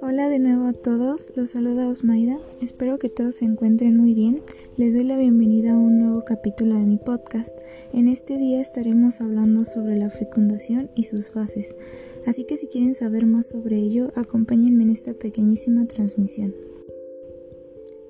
Hola de nuevo a todos, los saluda Osmaida, espero que todos se encuentren muy bien, les doy la bienvenida a un nuevo capítulo de mi podcast. En este día estaremos hablando sobre la fecundación y sus fases, así que si quieren saber más sobre ello, acompáñenme en esta pequeñísima transmisión.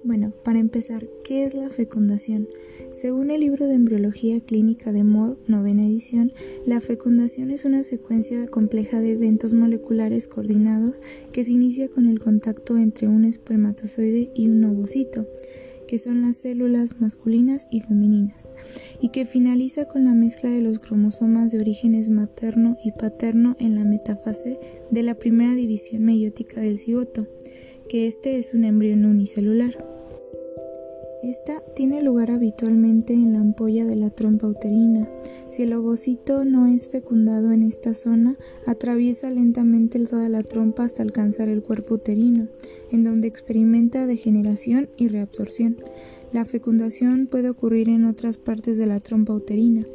Bueno, para empezar, ¿qué es la fecundación? Según el libro de embriología clínica de Moore, novena edición, la fecundación es una secuencia compleja de eventos moleculares coordinados que se inicia con el contacto entre un espermatozoide y un ovocito, que son las células masculinas y femeninas, y que finaliza con la mezcla de los cromosomas de orígenes materno y paterno en la metafase de la primera división meiótica del cigoto, que este es un embrión unicelular. Esta tiene lugar habitualmente en la ampolla de la trompa uterina. Si el ovocito no es fecundado en esta zona, atraviesa lentamente toda la trompa hasta alcanzar el cuerpo uterino, en donde experimenta degeneración y reabsorción. La fecundación puede ocurrir en otras partes de la trompa uterina,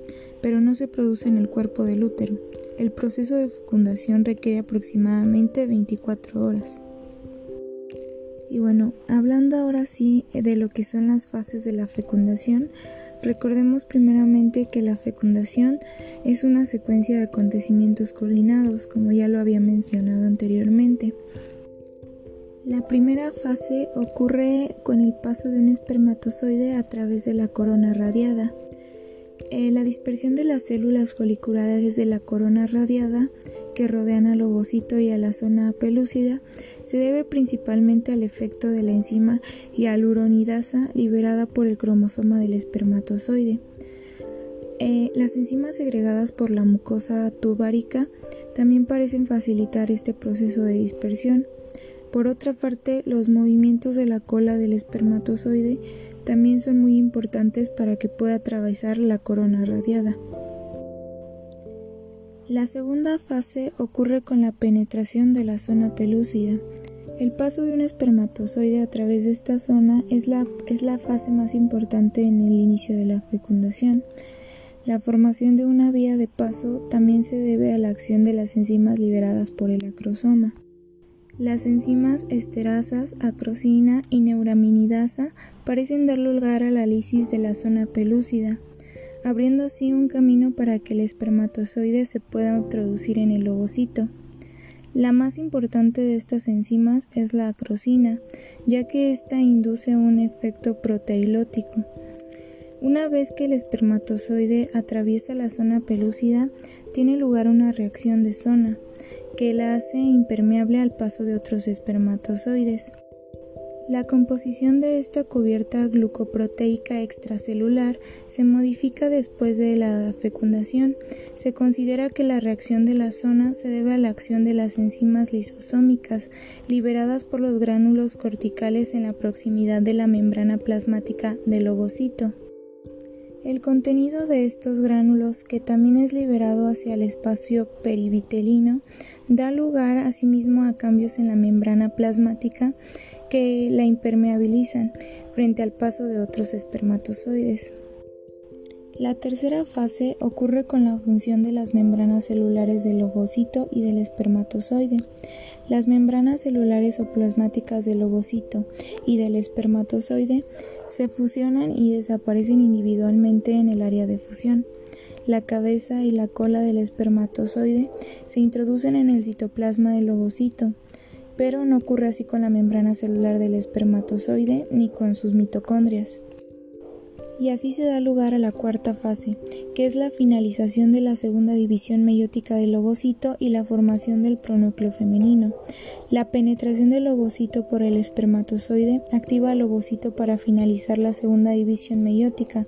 pero no se produce en el cuerpo del útero. El proceso de fecundación requiere aproximadamente 24 horas. Y bueno, hablando ahora sí de lo que son las fases de la fecundación, recordemos primeramente que la fecundación es una secuencia de acontecimientos coordinados, como ya lo había mencionado anteriormente. La primera fase ocurre con el paso de un espermatozoide a través de la corona radiada. Eh, la dispersión de las células foliculares de la corona radiada que rodean al ovocito y a la zona pelúcida se debe principalmente al efecto de la enzima hialuronidasa liberada por el cromosoma del espermatozoide. Eh, las enzimas segregadas por la mucosa tubárica también parecen facilitar este proceso de dispersión. Por otra parte, los movimientos de la cola del espermatozoide también son muy importantes para que pueda atravesar la corona radiada. La segunda fase ocurre con la penetración de la zona pelúcida. El paso de un espermatozoide a través de esta zona es la, es la fase más importante en el inicio de la fecundación. La formación de una vía de paso también se debe a la acción de las enzimas liberadas por el acrosoma. Las enzimas esterasas, acrosina y neuraminidasa parecen dar lugar a la lisis de la zona pelúcida abriendo así un camino para que el espermatozoide se pueda introducir en el ovocito. La más importante de estas enzimas es la acrosina, ya que ésta induce un efecto proteilótico. Una vez que el espermatozoide atraviesa la zona pelúcida, tiene lugar una reacción de zona, que la hace impermeable al paso de otros espermatozoides. La composición de esta cubierta glucoproteica extracelular se modifica después de la fecundación. Se considera que la reacción de la zona se debe a la acción de las enzimas lisosómicas liberadas por los gránulos corticales en la proximidad de la membrana plasmática del ovocito. El contenido de estos gránulos, que también es liberado hacia el espacio perivitelino, da lugar asimismo a cambios en la membrana plasmática que la impermeabilizan frente al paso de otros espermatozoides. La tercera fase ocurre con la función de las membranas celulares del ovocito y del espermatozoide. Las membranas celulares o plasmáticas del ovocito y del espermatozoide se fusionan y desaparecen individualmente en el área de fusión. La cabeza y la cola del espermatozoide se introducen en el citoplasma del ovocito pero no ocurre así con la membrana celular del espermatozoide ni con sus mitocondrias. Y así se da lugar a la cuarta fase, que es la finalización de la segunda división meiótica del ovocito y la formación del pronúcleo femenino. La penetración del ovocito por el espermatozoide activa al ovocito para finalizar la segunda división meiótica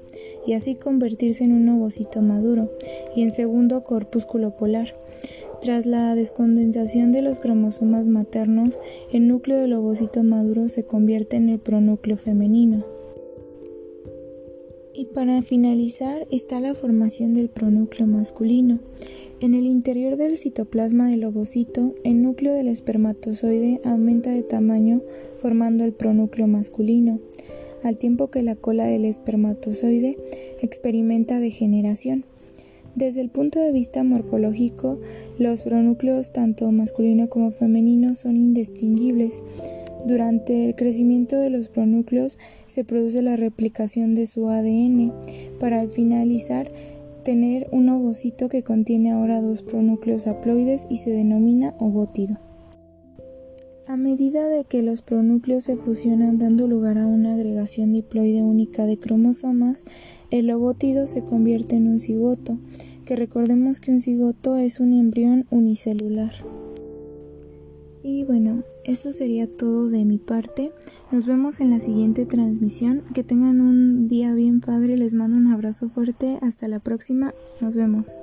y así convertirse en un ovocito maduro y en segundo corpúsculo polar. Tras la descondensación de los cromosomas maternos, el núcleo del ovocito maduro se convierte en el pronúcleo femenino. Y para finalizar está la formación del pronúcleo masculino. En el interior del citoplasma del ovocito, el núcleo del espermatozoide aumenta de tamaño formando el pronúcleo masculino, al tiempo que la cola del espermatozoide experimenta degeneración. Desde el punto de vista morfológico, los pronúcleos tanto masculino como femenino son indistinguibles. Durante el crecimiento de los pronúcleos se produce la replicación de su ADN para al finalizar tener un ovocito que contiene ahora dos pronúcleos haploides y se denomina ovótido. A medida de que los pronúcleos se fusionan dando lugar a una agregación diploide única de cromosomas, el ovótido se convierte en un cigoto, que recordemos que un cigoto es un embrión unicelular. Y bueno, eso sería todo de mi parte. Nos vemos en la siguiente transmisión. Que tengan un día bien padre. Les mando un abrazo fuerte. Hasta la próxima. Nos vemos.